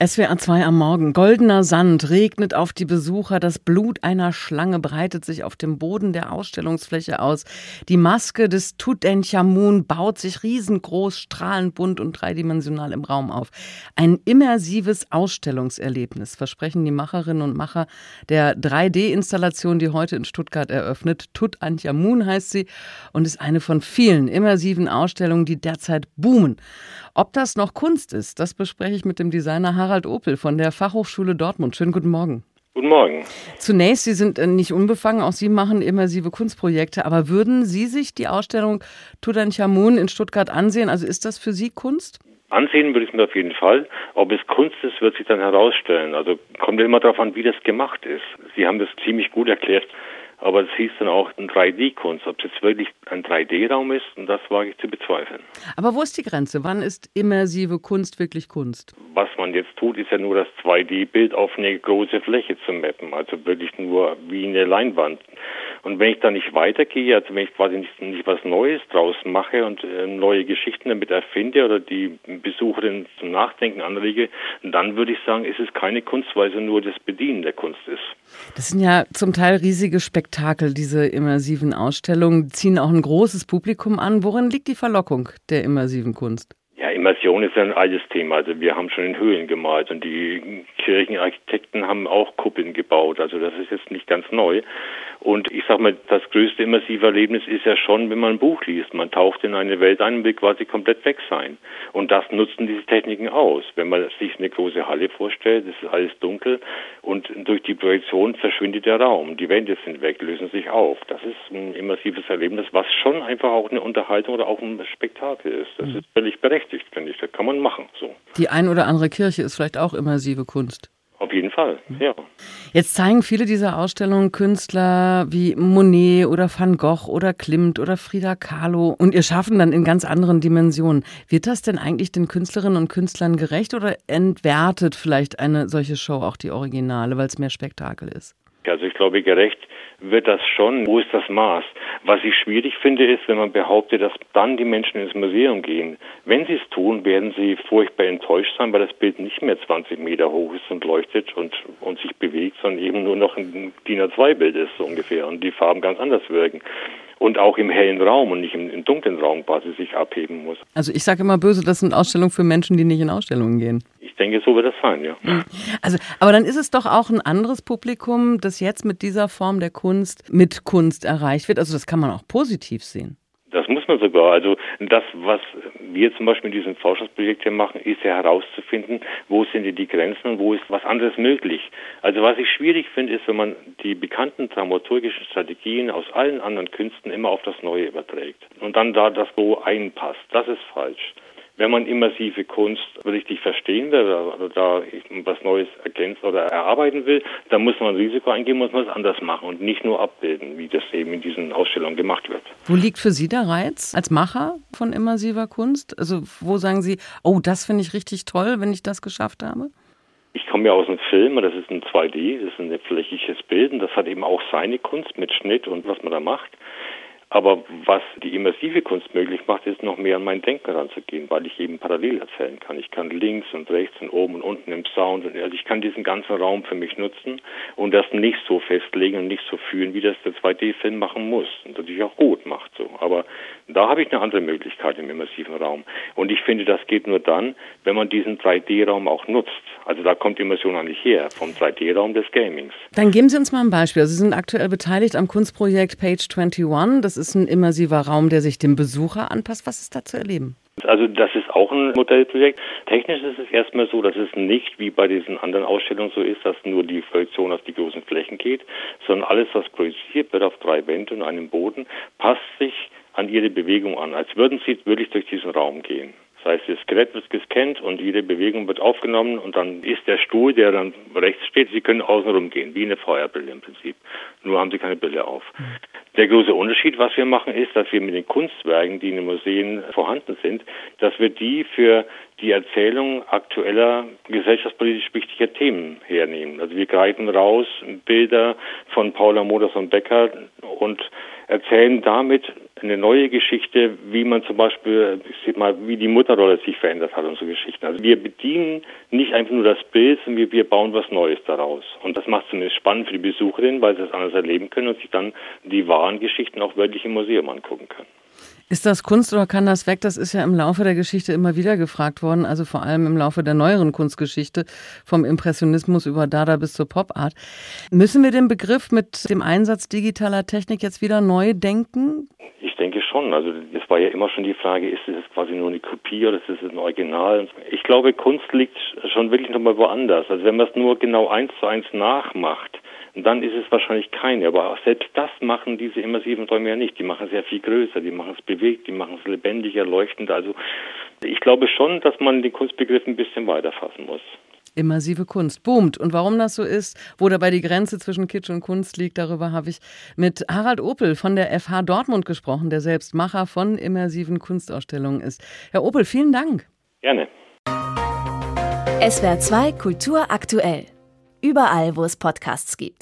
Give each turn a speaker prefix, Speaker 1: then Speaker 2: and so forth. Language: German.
Speaker 1: SWR 2 am Morgen. Goldener Sand regnet auf die Besucher. Das Blut einer Schlange breitet sich auf dem Boden der Ausstellungsfläche aus. Die Maske des Tutanchamun baut sich riesengroß, strahlend bunt und dreidimensional im Raum auf. Ein immersives Ausstellungserlebnis versprechen die Macherinnen und Macher der 3D-Installation, die heute in Stuttgart eröffnet. Tutanchamun heißt sie und ist eine von vielen immersiven Ausstellungen, die derzeit boomen. Ob das noch Kunst ist, das bespreche ich mit dem Designer Harald Opel von der Fachhochschule Dortmund. Schönen guten Morgen.
Speaker 2: Guten Morgen.
Speaker 1: Zunächst, Sie sind äh, nicht unbefangen, auch Sie machen immersive Kunstprojekte, aber würden Sie sich die Ausstellung Tutanchamun in Stuttgart ansehen? Also ist das für Sie Kunst?
Speaker 2: Ansehen würde ich mir auf jeden Fall. Ob es Kunst ist, wird sich dann herausstellen. Also kommt immer darauf an, wie das gemacht ist. Sie haben das ziemlich gut erklärt. Aber es hieß dann auch ein 3D-Kunst. Ob es jetzt wirklich ein 3D-Raum ist, das wage ich zu bezweifeln.
Speaker 1: Aber wo ist die Grenze? Wann ist immersive Kunst wirklich Kunst?
Speaker 2: Was man jetzt tut, ist ja nur das 2D-Bild auf eine große Fläche zu mappen. Also wirklich nur wie eine Leinwand. Und wenn ich da nicht weitergehe, also wenn ich quasi nicht, nicht was Neues draus mache und äh, neue Geschichten damit erfinde oder die Besucherin zum Nachdenken anrege, dann würde ich sagen, ist es keine Kunst, weil es nur das Bedienen der Kunst ist.
Speaker 1: Das sind ja zum Teil riesige Spektakel, diese immersiven Ausstellungen, ziehen auch ein großes Publikum an. Worin liegt die Verlockung der immersiven Kunst?
Speaker 2: Ja, Immersion ist ja ein altes Thema. Also wir haben schon in Höhlen gemalt und die Kirchenarchitekten haben auch Kuppeln gebaut. Also das ist jetzt nicht ganz neu. Und ich sag mal, das größte immersive Erlebnis ist ja schon, wenn man ein Buch liest. Man taucht in eine Welt ein und will quasi komplett weg sein. Und das nutzen diese Techniken aus. Wenn man sich eine große Halle vorstellt, es ist alles dunkel und durch die Projektion verschwindet der Raum. Die Wände sind weg, lösen sich auf. Das ist ein immersives Erlebnis, was schon einfach auch eine Unterhaltung oder auch ein Spektakel ist. Das mhm. ist völlig berechtigt, finde ich. Das kann man machen. So.
Speaker 1: Die ein oder andere Kirche ist vielleicht auch immersive Kunst.
Speaker 2: Auf jeden Fall, mhm. ja.
Speaker 1: Jetzt zeigen viele dieser Ausstellungen Künstler wie Monet oder Van Gogh oder Klimt oder Frida Kahlo und ihr schaffen dann in ganz anderen Dimensionen. Wird das denn eigentlich den Künstlerinnen und Künstlern gerecht oder entwertet vielleicht eine solche Show auch die Originale, weil es mehr Spektakel ist?
Speaker 2: Also ich glaube, gerecht wird das schon. Wo ist das Maß? Was ich schwierig finde, ist, wenn man behauptet, dass dann die Menschen ins Museum gehen. Wenn sie es tun, werden sie furchtbar enttäuscht sein, weil das Bild nicht mehr 20 Meter hoch ist und leuchtet und, und sich bewegt, sondern eben nur noch ein DIN A2-Bild ist so ungefähr und die Farben ganz anders wirken und auch im hellen Raum und nicht im, im dunklen Raum quasi sich abheben muss.
Speaker 1: Also ich sage immer böse, das sind Ausstellungen für Menschen, die nicht in Ausstellungen gehen
Speaker 2: denke, so wird es sein, ja. Hm.
Speaker 1: Also, aber dann ist es doch auch ein anderes Publikum, das jetzt mit dieser Form der Kunst mit Kunst erreicht wird. Also das kann man auch positiv sehen.
Speaker 2: Das muss man sogar. Also das, was wir zum Beispiel in diesem Forschungsprojekt hier machen, ist ja herauszufinden, wo sind die Grenzen und wo ist was anderes möglich. Also was ich schwierig finde, ist, wenn man die bekannten dramaturgischen Strategien aus allen anderen Künsten immer auf das Neue überträgt und dann da das so einpasst. Das ist falsch wenn man immersive Kunst richtig verstehen will oder da was Neues ergänzen oder erarbeiten will, dann muss man ein Risiko eingehen, muss man es anders machen und nicht nur abbilden, wie das eben in diesen Ausstellungen gemacht wird.
Speaker 1: Wo liegt für Sie der Reiz als Macher von immersiver Kunst? Also wo sagen Sie, oh, das finde ich richtig toll, wenn ich das geschafft habe?
Speaker 2: Ich komme ja aus einem Film und das ist ein 2D, das ist ein flächiges Bild und das hat eben auch seine Kunst mit Schnitt und was man da macht. Aber was die immersive Kunst möglich macht, ist noch mehr an mein Denken ranzugehen, weil ich eben parallel erzählen kann. Ich kann links und rechts und oben und unten im Sound, also ich kann diesen ganzen Raum für mich nutzen und das nicht so festlegen und nicht so fühlen, wie das der 2D-Film machen muss und natürlich auch gut macht so. Aber da habe ich eine andere Möglichkeit im immersiven Raum. Und ich finde, das geht nur dann, wenn man diesen 3D-Raum auch nutzt. Also da kommt Immersion eigentlich her, vom 3D-Raum des Gamings.
Speaker 1: Dann geben Sie uns mal ein Beispiel. Sie sind aktuell beteiligt am Kunstprojekt Page 21. Das ist ein immersiver Raum, der sich dem Besucher anpasst. Was ist da zu erleben?
Speaker 2: Also das ist auch ein Modellprojekt. Technisch ist es erstmal so, dass es nicht wie bei diesen anderen Ausstellungen so ist, dass nur die Projektion auf die großen Flächen geht, sondern alles, was projiziert wird auf drei Wände und einem Boden, passt sich an ihre Bewegung an, als würden sie wirklich durch diesen Raum gehen. Das heißt, das Skelett wird gescannt und jede Bewegung wird aufgenommen und dann ist der Stuhl, der dann rechts steht, Sie können außenrum gehen, wie eine Feuerbrille im Prinzip. Nur haben Sie keine Brille auf. Der große Unterschied, was wir machen, ist, dass wir mit den Kunstwerken, die in den Museen vorhanden sind, dass wir die für die Erzählung aktueller gesellschaftspolitisch wichtiger Themen hernehmen. Also wir greifen raus Bilder von Paula Moders und Becker und erzählen damit eine neue Geschichte, wie man zum Beispiel, ich sag mal, wie die Mutterrolle sich verändert hat und so Geschichten. Also wir bedienen nicht einfach nur das Bild, sondern wir, bauen was Neues daraus. Und das macht zumindest spannend für die Besucherin, weil sie das anders erleben können und sich dann die wahren Geschichten auch wörtlich im Museum angucken können.
Speaker 1: Ist das Kunst oder kann das weg? Das ist ja im Laufe der Geschichte immer wieder gefragt worden, also vor allem im Laufe der neueren Kunstgeschichte, vom Impressionismus über Dada bis zur Pop-Art. Müssen wir den Begriff mit dem Einsatz digitaler Technik jetzt wieder neu denken?
Speaker 2: Schon. Also es war ja immer schon die Frage, ist es quasi nur eine Kopie oder ist es ein Original? Ich glaube, Kunst liegt schon wirklich nochmal woanders. Also wenn man es nur genau eins zu eins nachmacht, dann ist es wahrscheinlich keine. Aber selbst das machen diese immersiven Träume ja nicht. Die machen es ja viel größer, die machen es bewegt, die machen es lebendiger, leuchtender. Also ich glaube schon, dass man den Kunstbegriff ein bisschen weiterfassen muss.
Speaker 1: Immersive Kunst boomt. Und warum das so ist, wo dabei die Grenze zwischen Kitsch und Kunst liegt, darüber habe ich mit Harald Opel von der FH Dortmund gesprochen, der selbst Macher von immersiven Kunstausstellungen ist. Herr Opel, vielen Dank.
Speaker 2: Gerne.
Speaker 3: SWR 2 Kultur aktuell. Überall, wo es Podcasts gibt.